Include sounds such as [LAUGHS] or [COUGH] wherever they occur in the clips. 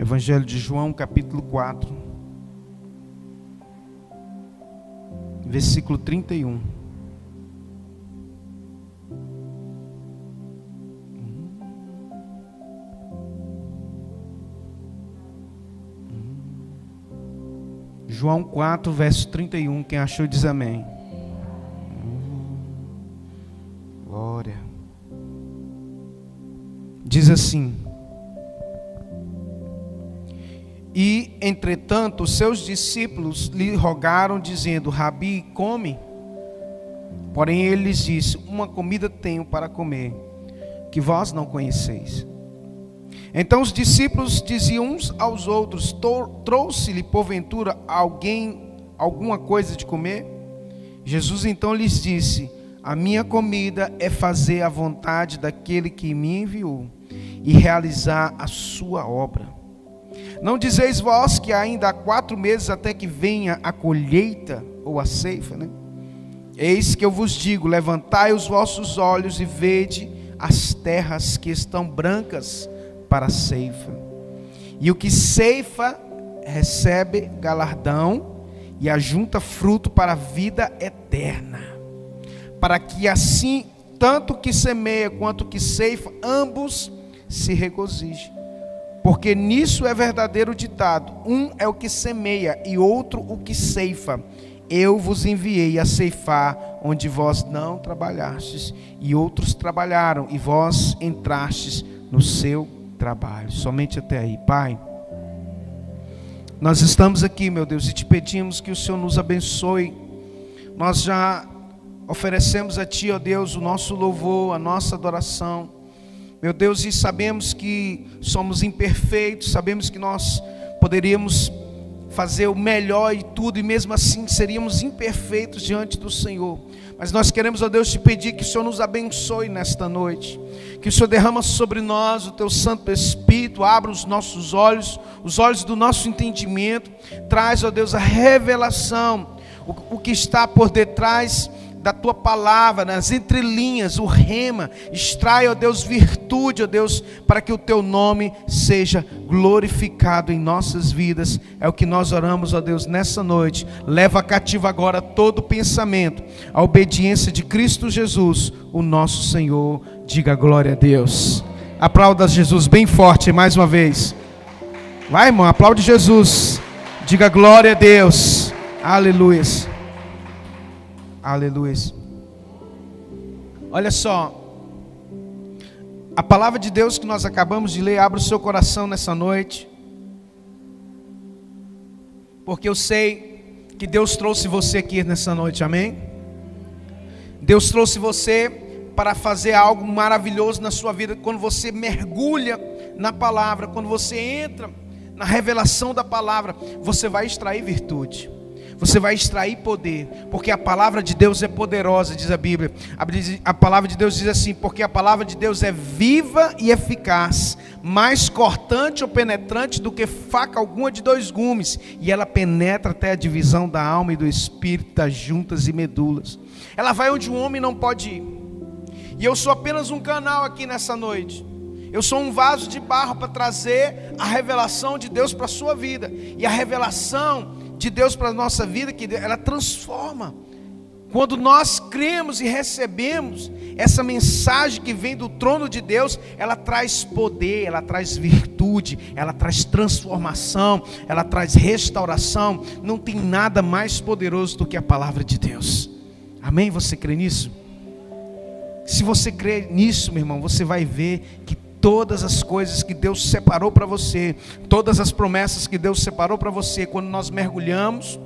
Evangelho de João, capítulo 4, versículo 31. João 4, verso 31. Quem achou diz amém. Glória. Diz assim: entretanto, seus discípulos lhe rogaram, dizendo: Rabi, come. Porém, ele lhes disse: Uma comida tenho para comer, que vós não conheceis. Então os discípulos diziam uns aos outros: Trouxe-lhe porventura alguém alguma coisa de comer? Jesus então lhes disse: A minha comida é fazer a vontade daquele que me enviou e realizar a sua obra. Não dizeis vós que ainda há quatro meses até que venha a colheita ou a ceifa, né? Eis que eu vos digo: levantai os vossos olhos e vede as terras que estão brancas para a ceifa. E o que ceifa recebe galardão e ajunta fruto para a vida eterna. Para que assim, tanto que semeia quanto que ceifa, ambos se regozijem. Porque nisso é verdadeiro ditado: um é o que semeia e outro o que ceifa. Eu vos enviei a ceifar onde vós não trabalhastes, e outros trabalharam, e vós entrastes no seu trabalho. Somente até aí, Pai. Nós estamos aqui, meu Deus, e te pedimos que o Senhor nos abençoe. Nós já oferecemos a Ti, ó Deus, o nosso louvor, a nossa adoração. Meu Deus, e sabemos que somos imperfeitos, sabemos que nós poderíamos fazer o melhor e tudo, e mesmo assim seríamos imperfeitos diante do Senhor. Mas nós queremos, ó Deus, te pedir que o Senhor nos abençoe nesta noite. Que o Senhor derrama sobre nós o teu Santo Espírito, abra os nossos olhos, os olhos do nosso entendimento. Traz, ó Deus, a revelação, o, o que está por detrás da tua palavra, nas entrelinhas, o rema, extrai, ó Deus, virtude, ó Deus, para que o teu nome seja glorificado em nossas vidas. É o que nós oramos, ó Deus, nessa noite. Leva cativo agora todo pensamento, a obediência de Cristo Jesus, o nosso Senhor. Diga glória a Deus. Aplauda Jesus bem forte mais uma vez. Vai, irmão, aplaude Jesus. Diga glória a Deus. Aleluia. Aleluia. Olha só. A palavra de Deus que nós acabamos de ler, abra o seu coração nessa noite. Porque eu sei que Deus trouxe você aqui nessa noite, amém? Deus trouxe você para fazer algo maravilhoso na sua vida. Quando você mergulha na palavra, quando você entra na revelação da palavra, você vai extrair virtude você vai extrair poder, porque a palavra de Deus é poderosa, diz a Bíblia. A palavra de Deus diz assim: porque a palavra de Deus é viva e eficaz, mais cortante ou penetrante do que faca alguma de dois gumes, e ela penetra até a divisão da alma e do espírito, das juntas e medulas. Ela vai onde o homem não pode ir. E eu sou apenas um canal aqui nessa noite. Eu sou um vaso de barro para trazer a revelação de Deus para a sua vida. E a revelação de Deus para a nossa vida, que ela transforma. Quando nós cremos e recebemos essa mensagem que vem do trono de Deus, ela traz poder, ela traz virtude, ela traz transformação, ela traz restauração. Não tem nada mais poderoso do que a palavra de Deus. Amém? Você crê nisso? Se você crê nisso, meu irmão, você vai ver que todas as coisas que Deus separou para você, todas as promessas que Deus separou para você, quando nós mergulhamos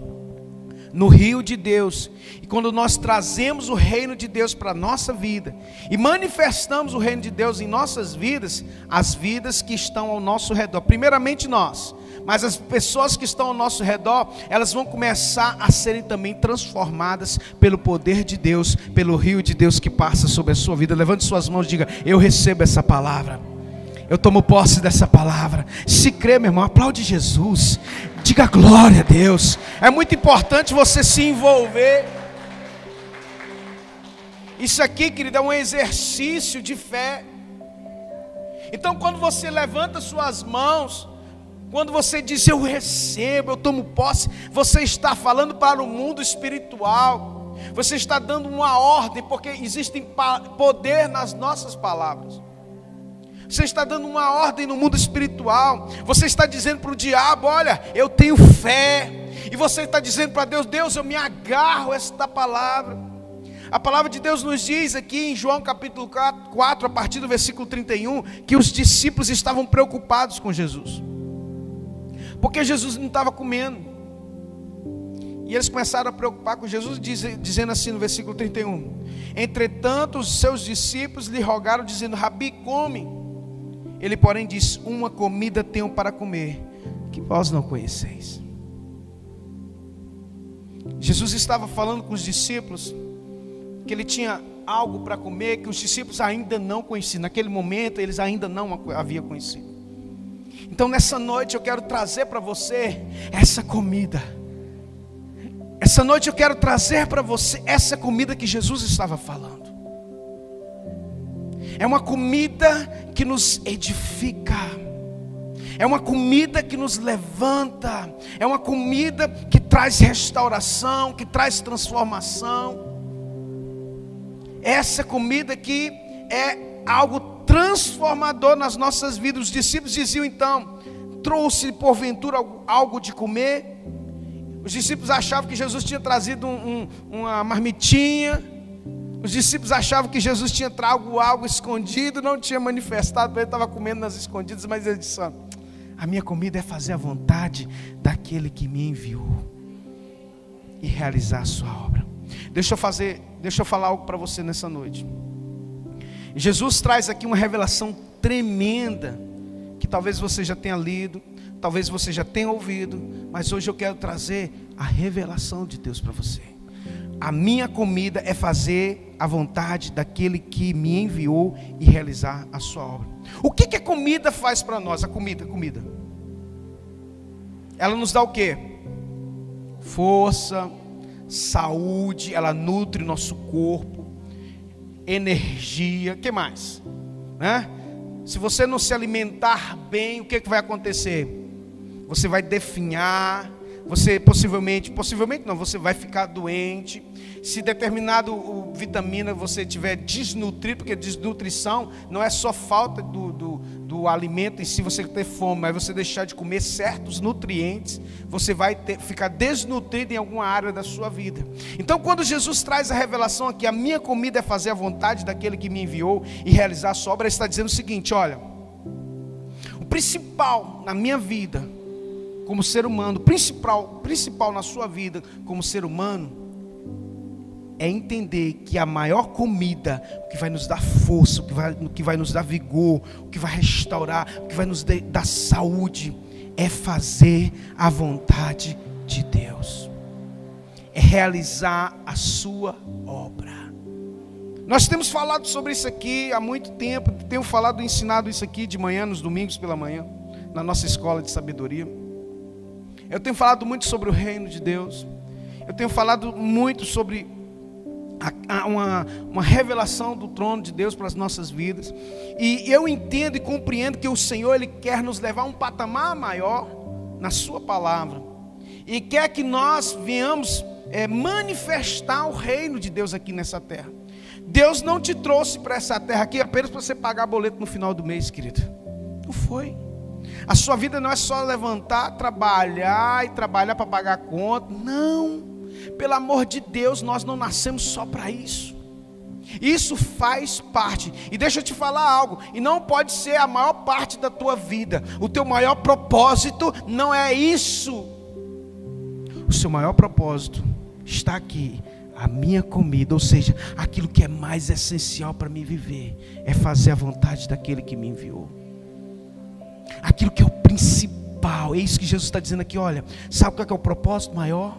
no rio de Deus, e quando nós trazemos o reino de Deus para a nossa vida, e manifestamos o reino de Deus em nossas vidas, as vidas que estão ao nosso redor, primeiramente nós, mas as pessoas que estão ao nosso redor, elas vão começar a serem também transformadas pelo poder de Deus, pelo rio de Deus que passa sobre a sua vida. Levante suas mãos e diga: Eu recebo essa palavra. Eu tomo posse dessa palavra. Se crê, meu irmão, aplaude Jesus. Diga glória a Deus. É muito importante você se envolver. Isso aqui, querido, é um exercício de fé. Então, quando você levanta suas mãos, Quando você diz eu recebo, eu tomo posse, você está falando para o mundo espiritual. Você está dando uma ordem, porque existe poder nas nossas palavras. Você está dando uma ordem no mundo espiritual. Você está dizendo para o diabo: Olha, eu tenho fé. E você está dizendo para Deus: Deus, eu me agarro a esta palavra. A palavra de Deus nos diz aqui em João capítulo 4, a partir do versículo 31, que os discípulos estavam preocupados com Jesus, porque Jesus não estava comendo. E eles começaram a preocupar com Jesus, dizendo assim no versículo 31. Entretanto, os seus discípulos lhe rogaram, dizendo: Rabi, come. Ele, porém, disse: Uma comida tenho para comer, que vós não conheceis. Jesus estava falando com os discípulos que ele tinha algo para comer que os discípulos ainda não conheciam. Naquele momento, eles ainda não haviam conhecido. Então, nessa noite, eu quero trazer para você essa comida. Essa noite, eu quero trazer para você essa comida que Jesus estava falando. É uma comida que nos edifica. É uma comida que nos levanta. É uma comida que traz restauração, que traz transformação. Essa comida aqui é algo transformador nas nossas vidas. Os discípulos diziam então: trouxe porventura algo de comer? Os discípulos achavam que Jesus tinha trazido um, um, uma marmitinha. Os discípulos achavam que Jesus tinha trago algo escondido, não tinha manifestado, ele estava comendo nas escondidas, mas ele disse: A minha comida é fazer a vontade daquele que me enviou e realizar a sua obra. Deixa eu fazer Deixa eu falar algo para você nessa noite. Jesus traz aqui uma revelação tremenda, que talvez você já tenha lido, talvez você já tenha ouvido, mas hoje eu quero trazer a revelação de Deus para você. A minha comida é fazer a vontade daquele que me enviou e realizar a sua obra. O que, que a comida faz para nós? A comida, comida. Ela nos dá o que? Força, saúde, ela nutre nosso corpo, energia, que mais? Né? Se você não se alimentar bem, o que, que vai acontecer? Você vai definhar, você possivelmente, possivelmente não, você vai ficar doente. Se determinado vitamina você tiver desnutrido, porque desnutrição não é só falta do, do, do, alimento em si, você ter fome, mas você deixar de comer certos nutrientes, você vai ter, ficar desnutrido em alguma área da sua vida. Então, quando Jesus traz a revelação aqui, a minha comida é fazer a vontade daquele que me enviou e realizar a sua obra, ele está dizendo o seguinte: olha, o principal na minha vida, como ser humano, principal, principal na sua vida como ser humano, é entender que a maior comida, o que vai nos dar força, o que vai, o que vai nos dar vigor, o que vai restaurar, o que vai nos dar saúde, é fazer a vontade de Deus, é realizar a sua obra. Nós temos falado sobre isso aqui há muito tempo, tenho falado, ensinado isso aqui de manhã, nos domingos pela manhã, na nossa escola de sabedoria. Eu tenho falado muito sobre o reino de Deus. Eu tenho falado muito sobre uma, uma revelação do trono de Deus para as nossas vidas. E eu entendo e compreendo que o Senhor Ele quer nos levar a um patamar maior na Sua palavra. E quer que nós venhamos é, manifestar o reino de Deus aqui nessa terra. Deus não te trouxe para essa terra aqui apenas para você pagar boleto no final do mês, querido. Não foi. A sua vida não é só levantar, trabalhar e trabalhar para pagar a conta. Não. Pelo amor de Deus, nós não nascemos só para isso. Isso faz parte. E deixa eu te falar algo, e não pode ser a maior parte da tua vida. O teu maior propósito não é isso. O seu maior propósito está aqui, a minha comida, ou seja, aquilo que é mais essencial para me viver, é fazer a vontade daquele que me enviou aquilo que é o principal. É isso que Jesus está dizendo aqui. Olha, sabe qual é, é o propósito maior?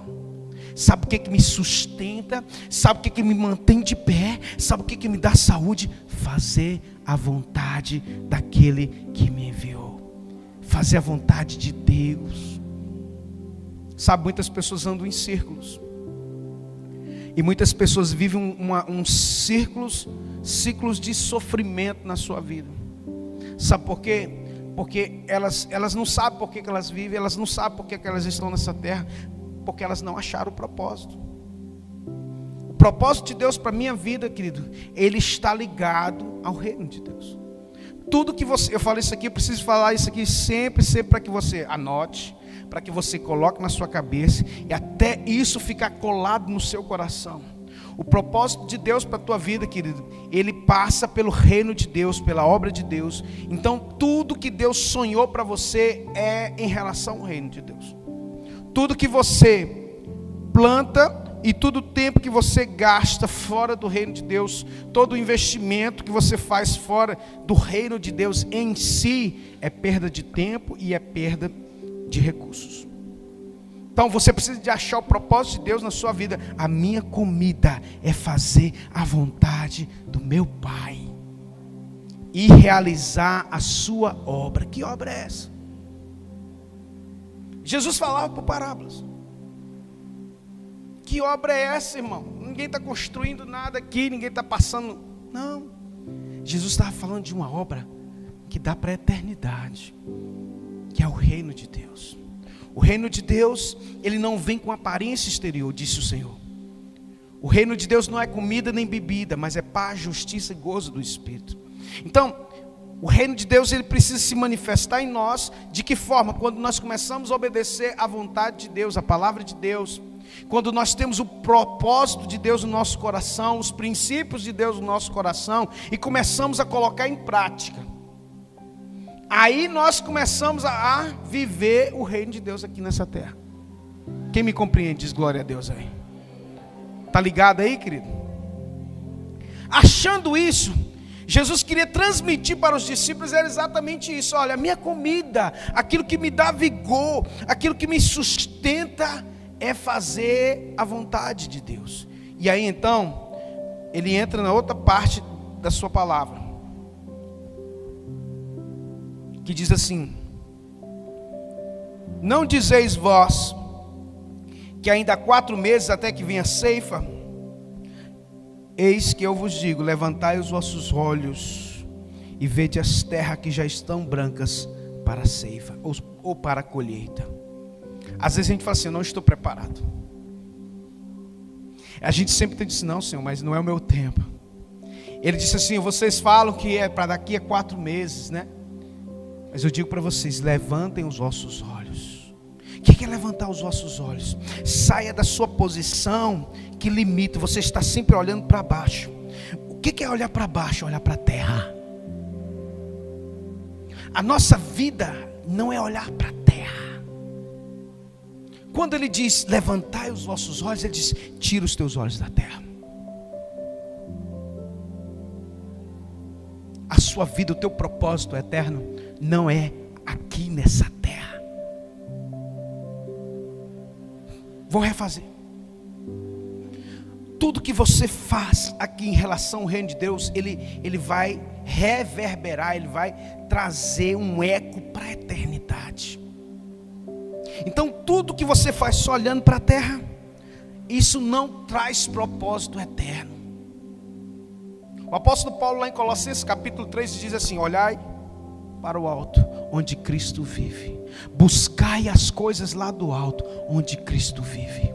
Sabe o que, é que me sustenta? Sabe o que, é que me mantém de pé? Sabe o que, que me dá saúde? Fazer a vontade daquele que me enviou. Fazer a vontade de Deus. Sabe, muitas pessoas andam em círculos. E muitas pessoas vivem uma, um círculos, ciclos de sofrimento na sua vida. Sabe por quê? porque elas, elas não sabem por que, que elas vivem, elas não sabem por que, que elas estão nessa terra, porque elas não acharam o propósito. O propósito de Deus para a minha vida, querido, ele está ligado ao reino de Deus. Tudo que você, eu falo isso aqui, eu preciso falar isso aqui sempre, sempre para que você anote, para que você coloque na sua cabeça e até isso ficar colado no seu coração. O propósito de Deus para a tua vida, querido, ele passa pelo reino de Deus, pela obra de Deus. Então, tudo que Deus sonhou para você é em relação ao reino de Deus. Tudo que você planta e todo o tempo que você gasta fora do reino de Deus, todo o investimento que você faz fora do reino de Deus em si, é perda de tempo e é perda de recursos. Então você precisa de achar o propósito de Deus na sua vida. A minha comida é fazer a vontade do meu Pai e realizar a sua obra. Que obra é essa? Jesus falava por parábolas. Que obra é essa, irmão? Ninguém está construindo nada aqui, ninguém está passando. Não. Jesus estava falando de uma obra que dá para a eternidade, que é o reino de Deus. O reino de Deus, ele não vem com aparência exterior, disse o Senhor. O reino de Deus não é comida nem bebida, mas é paz, justiça e gozo do Espírito. Então, o reino de Deus ele precisa se manifestar em nós de que forma? Quando nós começamos a obedecer à vontade de Deus, à palavra de Deus, quando nós temos o propósito de Deus no nosso coração, os princípios de Deus no nosso coração e começamos a colocar em prática. Aí nós começamos a, viver o reino de Deus aqui nessa terra. Quem me compreende, diz glória a Deus aí. Tá ligado aí, querido? Achando isso, Jesus queria transmitir para os discípulos era exatamente isso. Olha, a minha comida, aquilo que me dá vigor, aquilo que me sustenta, é fazer a vontade de Deus. E aí então, ele entra na outra parte da sua palavra que diz assim: Não dizeis vós que ainda há quatro meses até que venha a ceifa? Eis que eu vos digo: levantai os vossos olhos e vede as terras que já estão brancas para a ceifa ou, ou para a colheita. Às vezes a gente fala assim: não estou preparado. A gente sempre tem disse: Não, Senhor, mas não é o meu tempo. Ele disse assim: Vocês falam que é para daqui a quatro meses, né? Mas eu digo para vocês: levantem os vossos olhos. Que é levantar os vossos olhos? Saia da sua posição que limita, você está sempre olhando para baixo. O que é olhar para baixo? Olhar para a terra. A nossa vida não é olhar para a terra. Quando ele diz levantai os vossos olhos, ele diz tira os teus olhos da terra. A sua vida, o teu propósito eterno não é aqui nessa Vou refazer. Tudo que você faz aqui em relação ao reino de Deus, ele, ele vai reverberar, ele vai trazer um eco para a eternidade. Então, tudo que você faz só olhando para a terra, isso não traz propósito eterno. O apóstolo Paulo, lá em Colossenses capítulo 3, diz assim: Olhai para o alto, onde Cristo vive. Buscai as coisas lá do alto, onde Cristo vive.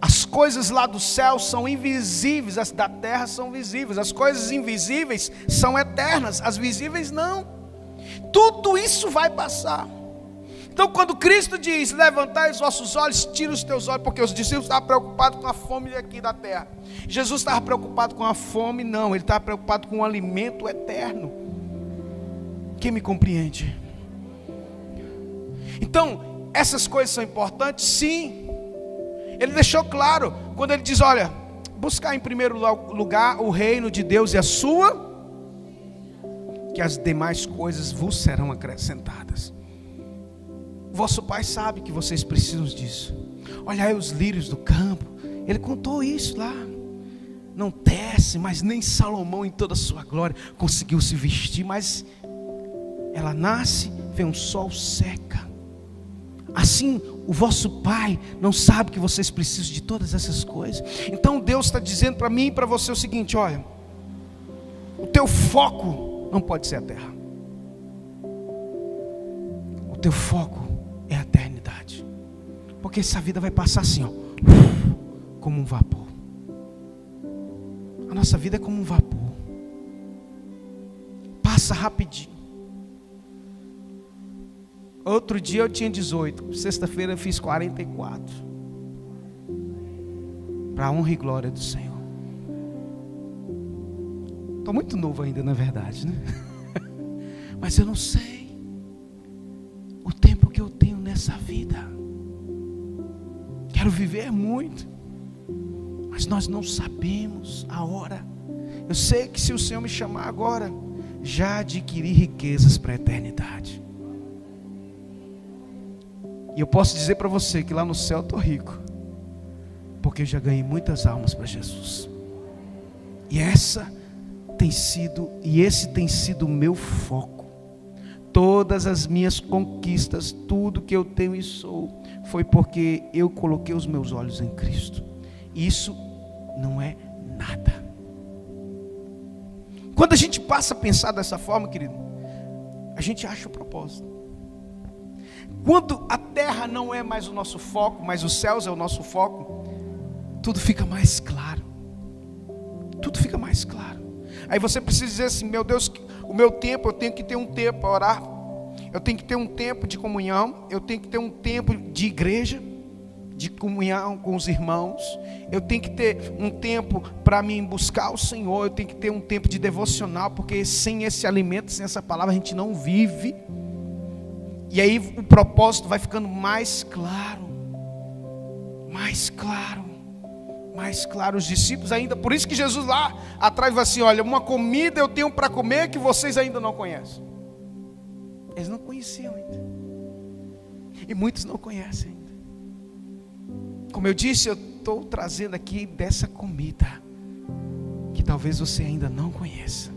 As coisas lá do céu são invisíveis, as da terra são visíveis. As coisas invisíveis são eternas, as visíveis não. Tudo isso vai passar. Então, quando Cristo diz: Levantai os vossos olhos, tira os teus olhos, porque os discípulos estavam preocupados com a fome aqui da terra. Jesus estava preocupado com a fome, não, ele estava preocupado com o alimento eterno. Quem me compreende? Então, essas coisas são importantes? Sim. Ele deixou claro, quando ele diz: Olha, buscar em primeiro lugar o reino de Deus e a sua, que as demais coisas vos serão acrescentadas. Vosso Pai sabe que vocês precisam disso. Olhai os lírios do campo, ele contou isso lá. Não tece, mas nem Salomão em toda a sua glória conseguiu se vestir, mas ela nasce, vem um sol, seca. Assim, o vosso Pai não sabe que vocês precisam de todas essas coisas. Então Deus está dizendo para mim e para você o seguinte: olha, o teu foco não pode ser a terra. o teu foco é a eternidade. Porque essa vida vai passar assim, ó, como um vapor. A nossa vida é como um vapor. Passa rapidinho. Outro dia eu tinha 18, sexta-feira eu fiz 44. Para a honra e glória do Senhor. Estou muito novo ainda, na verdade, né? [LAUGHS] Mas eu não sei o tempo que eu tenho nessa vida. Quero viver muito, mas nós não sabemos a hora. Eu sei que se o Senhor me chamar agora, já adquiri riquezas para a eternidade. E eu posso dizer para você que lá no céu eu estou rico, porque eu já ganhei muitas almas para Jesus. E essa tem sido, e esse tem sido o meu foco. Todas as minhas conquistas, tudo que eu tenho e sou, foi porque eu coloquei os meus olhos em Cristo. Isso não é nada. Quando a gente passa a pensar dessa forma, querido, a gente acha o propósito. Quando a terra não é mais o nosso foco, mas os céus é o nosso foco, tudo fica mais claro. Tudo fica mais claro. Aí você precisa dizer assim: meu Deus, o meu tempo, eu tenho que ter um tempo para orar, eu tenho que ter um tempo de comunhão, eu tenho que ter um tempo de igreja, de comunhão com os irmãos, eu tenho que ter um tempo para me buscar o Senhor, eu tenho que ter um tempo de devocional, porque sem esse alimento, sem essa palavra, a gente não vive. E aí o propósito vai ficando mais claro. Mais claro. Mais claro. Os discípulos ainda. Por isso que Jesus lá atrás vai assim: olha, uma comida eu tenho para comer que vocês ainda não conhecem. Eles não conheciam ainda. E muitos não conhecem ainda. Como eu disse, eu estou trazendo aqui dessa comida que talvez você ainda não conheça.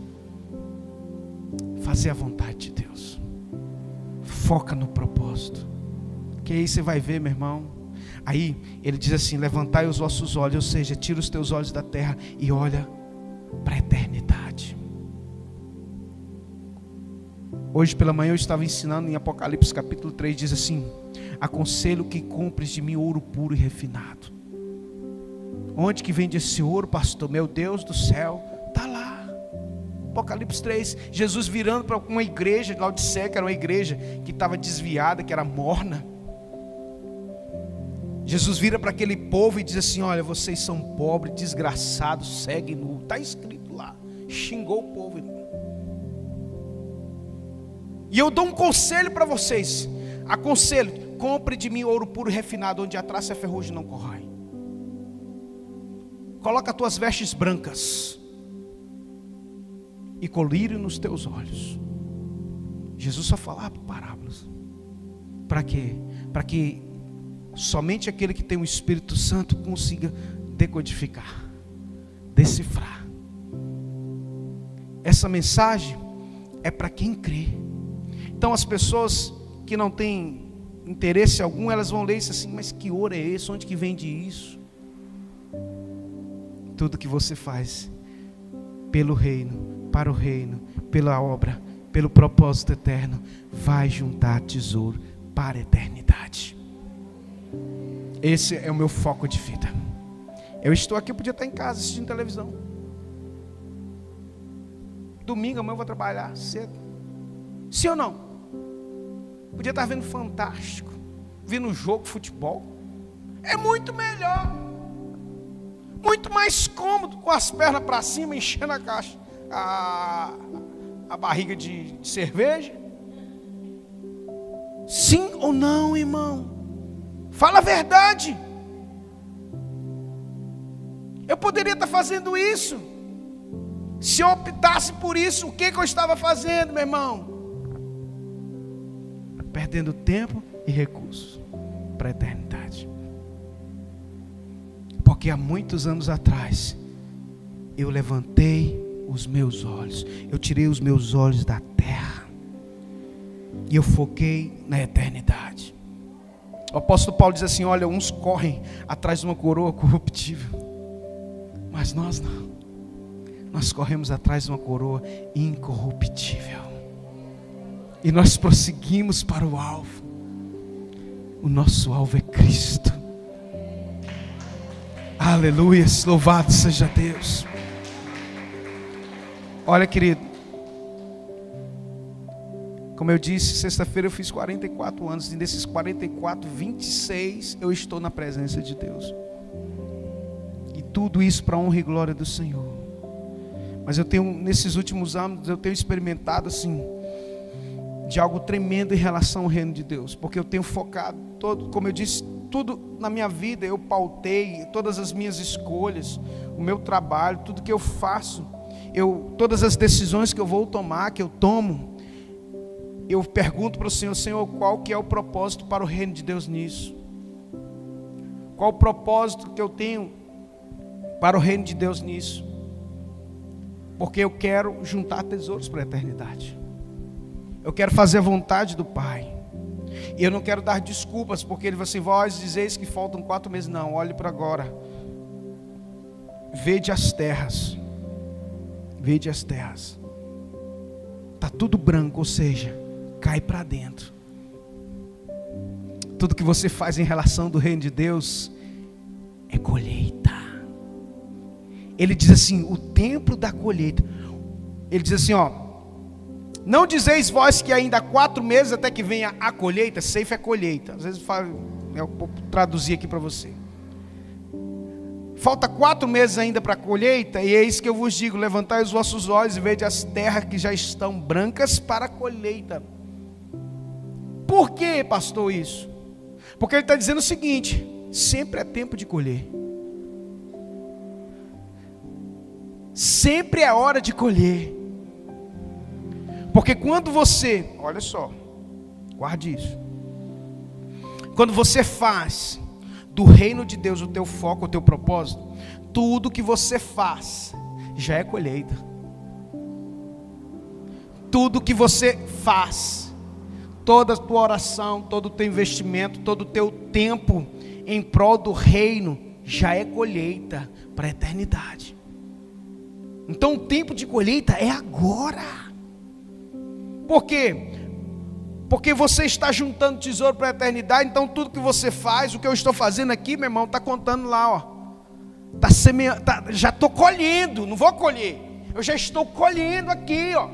Fazer a vontade de Deus. Foca no propósito. Que aí você vai ver, meu irmão. Aí ele diz assim: levantai os vossos olhos, ou seja, tira os teus olhos da terra e olha para a eternidade. Hoje pela manhã eu estava ensinando em Apocalipse capítulo 3, diz assim: Aconselho que compres de mim ouro puro e refinado. Onde que vende esse ouro, pastor? Meu Deus do céu, Apocalipse 3, Jesus virando para uma igreja de Laodiceia, que era uma igreja que estava desviada, que era morna. Jesus vira para aquele povo e diz assim: Olha, vocês são pobres, desgraçados, seguem nu. Está escrito lá. Xingou o povo, irmão. E eu dou um conselho para vocês. Aconselho: compre de mim ouro puro refinado, onde a traça e a ferrugem não corroem. Coloca as tuas vestes brancas e colírio nos teus olhos. Jesus só falava parábolas. Para quê? Para que somente aquele que tem o Espírito Santo consiga decodificar, decifrar. Essa mensagem é para quem crê. Então as pessoas que não têm interesse algum, elas vão ler isso assim, mas que ouro é esse? Onde que vende isso? Tudo que você faz pelo reino para o reino, pela obra, pelo propósito eterno, vai juntar tesouro para a eternidade. Esse é o meu foco de vida. Eu estou aqui, eu podia estar em casa assistindo televisão. Domingo amanhã eu vou trabalhar cedo. Sim ou não? Podia estar vendo Fantástico, vendo jogo futebol. É muito melhor. Muito mais cômodo, com as pernas para cima, enchendo a caixa a, a barriga de, de cerveja? Sim ou não, irmão? Fala a verdade. Eu poderia estar fazendo isso. Se eu optasse por isso, o que, que eu estava fazendo, meu irmão? Perdendo tempo e recursos para a eternidade. Porque há muitos anos atrás, eu levantei os meus olhos. Eu tirei os meus olhos da terra. E eu foquei na eternidade. O apóstolo Paulo diz assim: Olha, uns correm atrás de uma coroa corruptível, mas nós não. Nós corremos atrás de uma coroa incorruptível. E nós prosseguimos para o alvo. O nosso alvo é Cristo. Aleluia, louvado seja Deus. Olha, querido, como eu disse, sexta-feira eu fiz 44 anos, e desses 44, 26 eu estou na presença de Deus. E tudo isso para honra e glória do Senhor. Mas eu tenho, nesses últimos anos, eu tenho experimentado assim, de algo tremendo em relação ao reino de Deus, porque eu tenho focado todo, como eu disse, tudo na minha vida eu pautei, todas as minhas escolhas, o meu trabalho, tudo que eu faço, eu todas as decisões que eu vou tomar, que eu tomo, eu pergunto para o Senhor, Senhor, qual que é o propósito para o reino de Deus nisso? Qual o propósito que eu tenho para o reino de Deus nisso? Porque eu quero juntar tesouros para a eternidade. Eu quero fazer a vontade do Pai. E eu não quero dar desculpas, porque ele vai assim: vós dizeis que faltam quatro meses. Não, olhe para agora. Vede as terras. Vede as terras. Está tudo branco, ou seja, cai para dentro. Tudo que você faz em relação do reino de Deus é colheita. Ele diz assim: o tempo da colheita. Ele diz assim: ó, não dizeis vós que ainda há quatro meses até que venha a colheita? Safe é colheita. Às vezes eu vou traduzir aqui para você. Falta quatro meses ainda para a colheita, e é isso que eu vos digo: levantai os vossos olhos e vede as terras que já estão brancas para a colheita. Por que, pastor, isso? Porque ele está dizendo o seguinte: sempre é tempo de colher. Sempre é hora de colher. Porque quando você, olha só, guarde isso. Quando você faz do reino de Deus o teu foco, o teu propósito, tudo que você faz já é colheita. Tudo que você faz, toda a tua oração, todo o teu investimento, todo o teu tempo em prol do reino já é colheita para a eternidade. Então o tempo de colheita é agora. Por quê? Porque você está juntando tesouro para a eternidade, então tudo que você faz, o que eu estou fazendo aqui, meu irmão, está contando lá, ó. Tá semeando, tá, já estou colhendo, não vou colher. Eu já estou colhendo aqui, ó.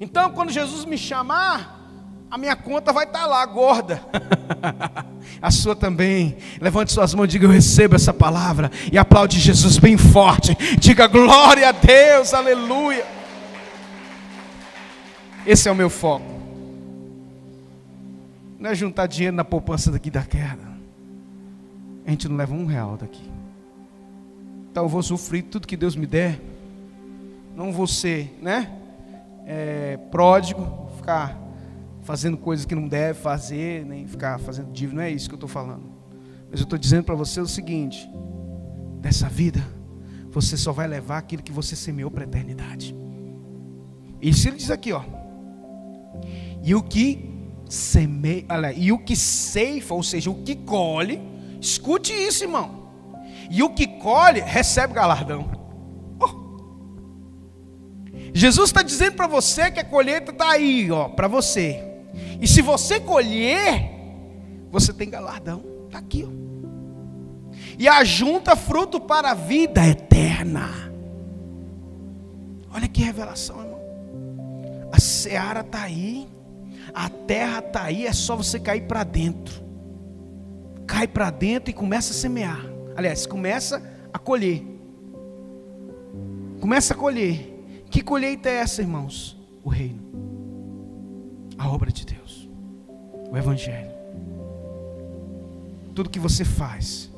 Então, quando Jesus me chamar, a minha conta vai estar tá lá, gorda. [LAUGHS] a sua também. Levante suas mãos diga: Eu recebo essa palavra. E aplaude Jesus bem forte. Diga glória a Deus, aleluia. Esse é o meu foco. Não é juntar dinheiro na poupança daqui da queda. A gente não leva um real daqui. Então eu vou sofrer tudo que Deus me der. Não vou ser, né? É, pródigo, ficar fazendo coisas que não deve fazer, nem ficar fazendo dívida. Não é isso que eu estou falando. Mas eu estou dizendo para você o seguinte: dessa vida, você só vai levar aquilo que você semeou para a eternidade. Se ele diz aqui, ó. E o que semeia, e o que ceifa, ou seja, o que colhe, escute isso, irmão. E o que colhe recebe galardão. Oh. Jesus está dizendo para você que a colheita está aí, ó, para você. E se você colher, você tem galardão. Está aqui, ó. E ajunta fruto para a vida eterna. Olha que revelação, irmão. A seara está aí. A terra está aí, é só você cair para dentro. Cai para dentro e começa a semear. Aliás, começa a colher. Começa a colher. Que colheita é essa, irmãos? O reino. A obra de Deus. O Evangelho. Tudo que você faz,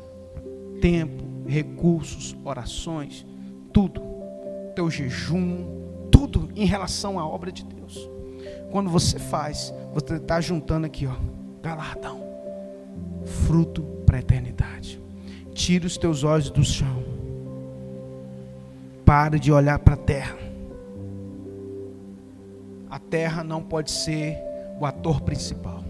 tempo, recursos, orações, tudo, teu jejum, em relação à obra de Deus quando você faz, você está juntando aqui, ó, galardão, fruto para a eternidade. Tira os teus olhos do chão. Pare de olhar para a terra. A terra não pode ser o ator principal.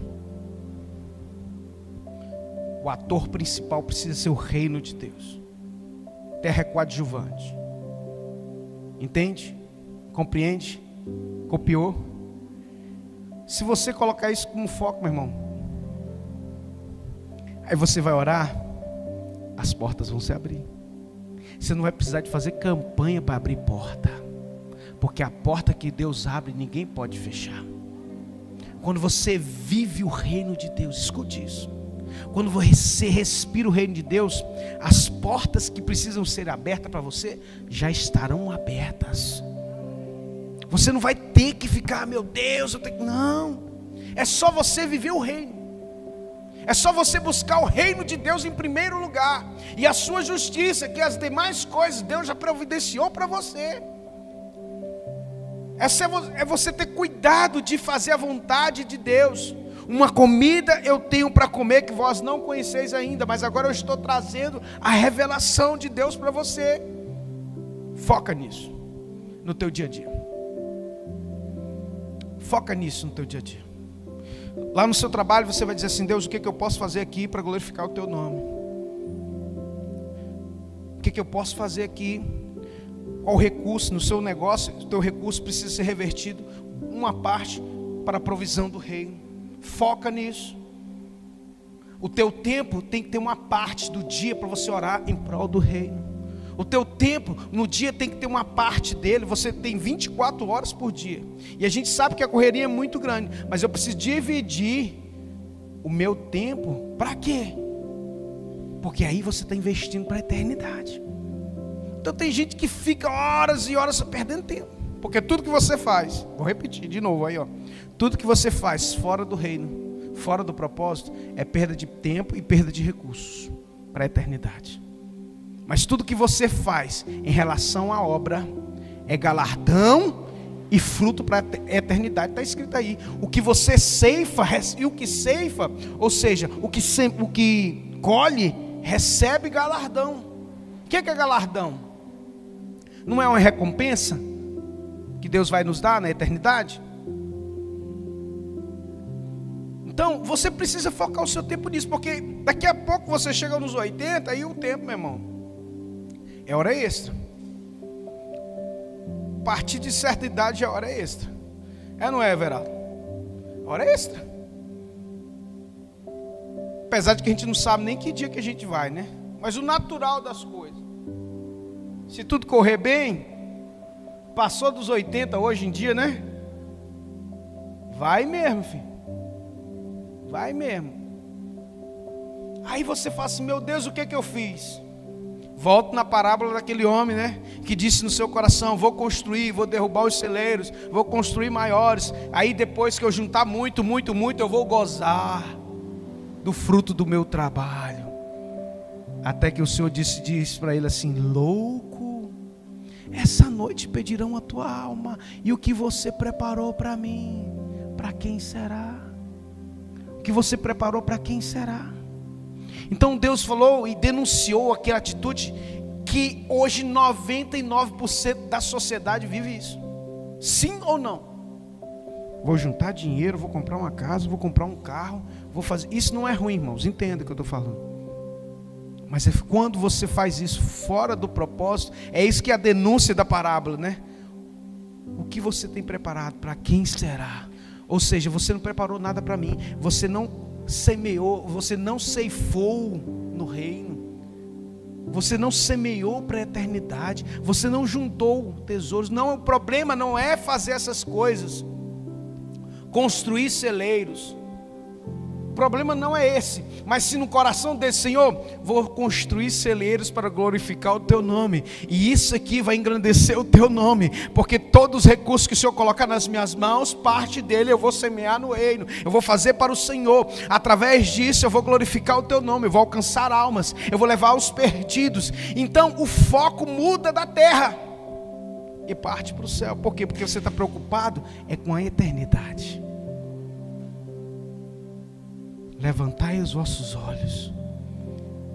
O ator principal precisa ser o reino de Deus. Terra é coadjuvante. Entende? Compreende? Copiou? Se você colocar isso como foco, meu irmão, aí você vai orar, as portas vão se abrir. Você não vai precisar de fazer campanha para abrir porta, porque a porta que Deus abre, ninguém pode fechar. Quando você vive o reino de Deus, escute isso. Quando você respira o reino de Deus, as portas que precisam ser abertas para você já estarão abertas. Você não vai ter que ficar, meu Deus, eu tenho não. É só você viver o reino. É só você buscar o reino de Deus em primeiro lugar e a sua justiça, que as demais coisas Deus já providenciou para você. Essa é você ter cuidado de fazer a vontade de Deus. Uma comida eu tenho para comer que vós não conheceis ainda, mas agora eu estou trazendo a revelação de Deus para você. Foca nisso no teu dia a dia. Foca nisso no teu dia a dia. Lá no seu trabalho você vai dizer assim: Deus, o que, que eu posso fazer aqui para glorificar o teu nome? O que, que eu posso fazer aqui? Qual recurso no seu negócio? O teu recurso precisa ser revertido uma parte para a provisão do reino. Foca nisso. O teu tempo tem que ter uma parte do dia para você orar em prol do reino. O teu tempo no dia tem que ter uma parte dele. Você tem 24 horas por dia. E a gente sabe que a correria é muito grande, mas eu preciso dividir o meu tempo para quê? Porque aí você está investindo para a eternidade. Então tem gente que fica horas e horas perdendo tempo. Porque tudo que você faz, vou repetir de novo aí, ó. Tudo que você faz fora do reino, fora do propósito, é perda de tempo e perda de recursos para a eternidade. Mas tudo que você faz em relação à obra é galardão e fruto para a eternidade. Está escrito aí. O que você ceifa e o que ceifa, ou seja, o que, o que colhe, recebe galardão. O que é, que é galardão? Não é uma recompensa que Deus vai nos dar na eternidade? Então, você precisa focar o seu tempo nisso, porque daqui a pouco você chega nos 80 e o tempo, meu irmão, é hora extra. A partir de certa idade é hora extra. É não é, Everaldo? Hora extra. Apesar de que a gente não sabe nem que dia que a gente vai, né? Mas o natural das coisas. Se tudo correr bem, passou dos 80 hoje em dia, né? Vai mesmo, filho. Vai mesmo. Aí você fala assim: Meu Deus, o que é que eu fiz? Volto na parábola daquele homem, né? Que disse no seu coração: Vou construir, vou derrubar os celeiros, vou construir maiores. Aí depois que eu juntar muito, muito, muito, eu vou gozar do fruto do meu trabalho. Até que o Senhor disse, disse para ele assim: Louco, essa noite pedirão a tua alma, e o que você preparou para mim, para quem será? O que você preparou para quem será? Então Deus falou e denunciou aquela atitude que hoje 99% da sociedade vive isso. Sim ou não? Vou juntar dinheiro, vou comprar uma casa, vou comprar um carro, vou fazer. Isso não é ruim, irmãos. Entenda o que eu estou falando. Mas é quando você faz isso fora do propósito, é isso que é a denúncia da parábola, né? O que você tem preparado? Para quem será? Ou seja, você não preparou nada para mim. Você não semeou, você não ceifou no reino. Você não semeou para a eternidade, você não juntou tesouros. Não, o problema não é fazer essas coisas. Construir celeiros, o problema não é esse, mas se no coração desse Senhor, vou construir celeiros para glorificar o teu nome, e isso aqui vai engrandecer o teu nome, porque todos os recursos que o Senhor colocar nas minhas mãos, parte dele eu vou semear no reino, eu vou fazer para o Senhor, através disso eu vou glorificar o teu nome, eu vou alcançar almas, eu vou levar os perdidos. Então o foco muda da terra e parte para o céu, por quê? Porque você está preocupado é com a eternidade. Levantai os vossos olhos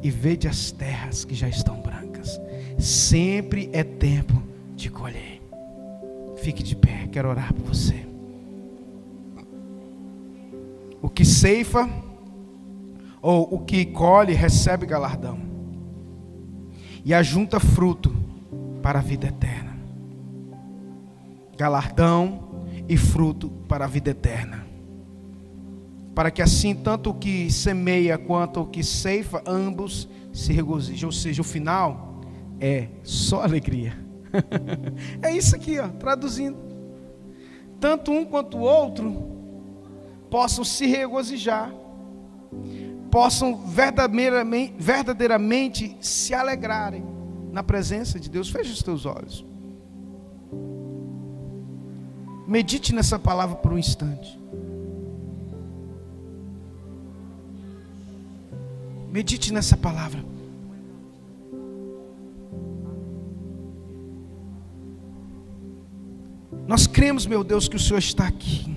e vede as terras que já estão brancas. Sempre é tempo de colher. Fique de pé, quero orar por você. O que ceifa ou o que colhe recebe galardão. E ajunta fruto para a vida eterna. galardão e fruto para a vida eterna. Para que assim, tanto o que semeia quanto o que ceifa, ambos se regozijem. Ou seja, o final é só [LAUGHS] alegria. é isso aqui, ó, traduzindo. Tanto um quanto o outro possam se regozijar, possam verdadeiramente, verdadeiramente se alegrarem na presença de Deus. Feche os teus olhos. Medite nessa palavra por um instante. Medite nessa palavra. Nós cremos, meu Deus, que o Senhor está aqui.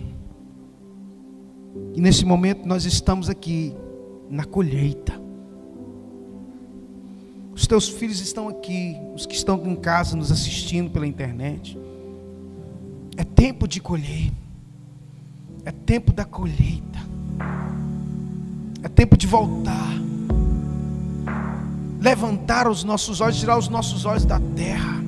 E nesse momento nós estamos aqui na colheita. Os teus filhos estão aqui, os que estão em casa nos assistindo pela internet. É tempo de colher. É tempo da colheita. É tempo de voltar. Levantar os nossos olhos, tirar os nossos olhos da terra.